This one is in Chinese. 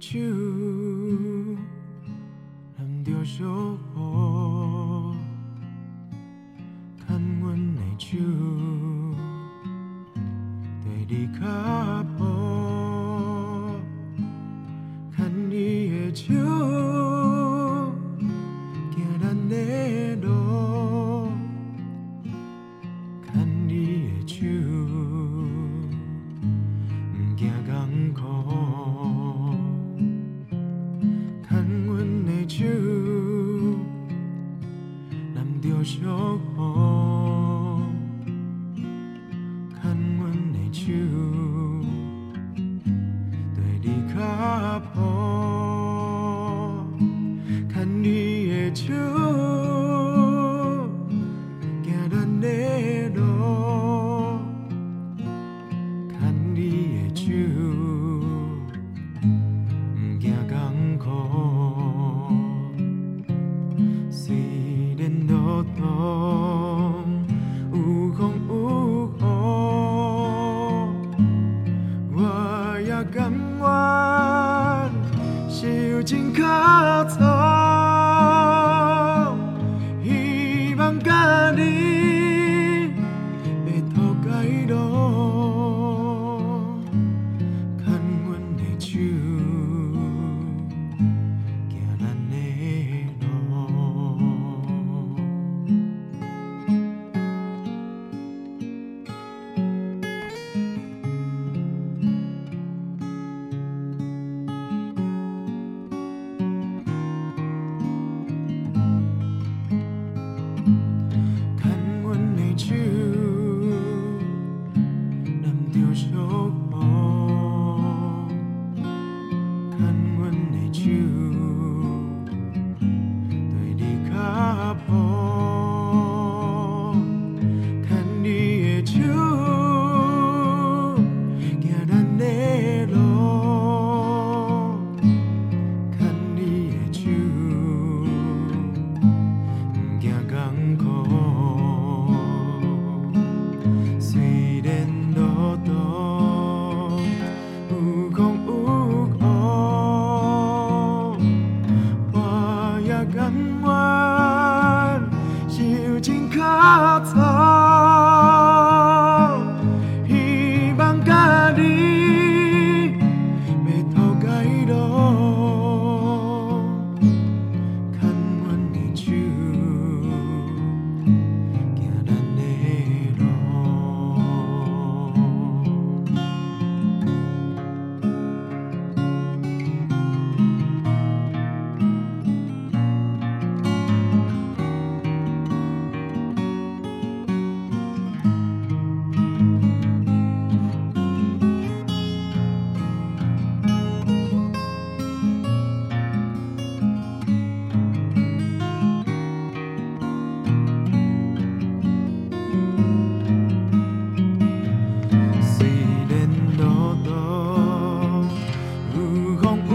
Chữ làm cho 对你 hồ 牵你的手着相逢，牵阮的手，对你脚步。我心情可重 không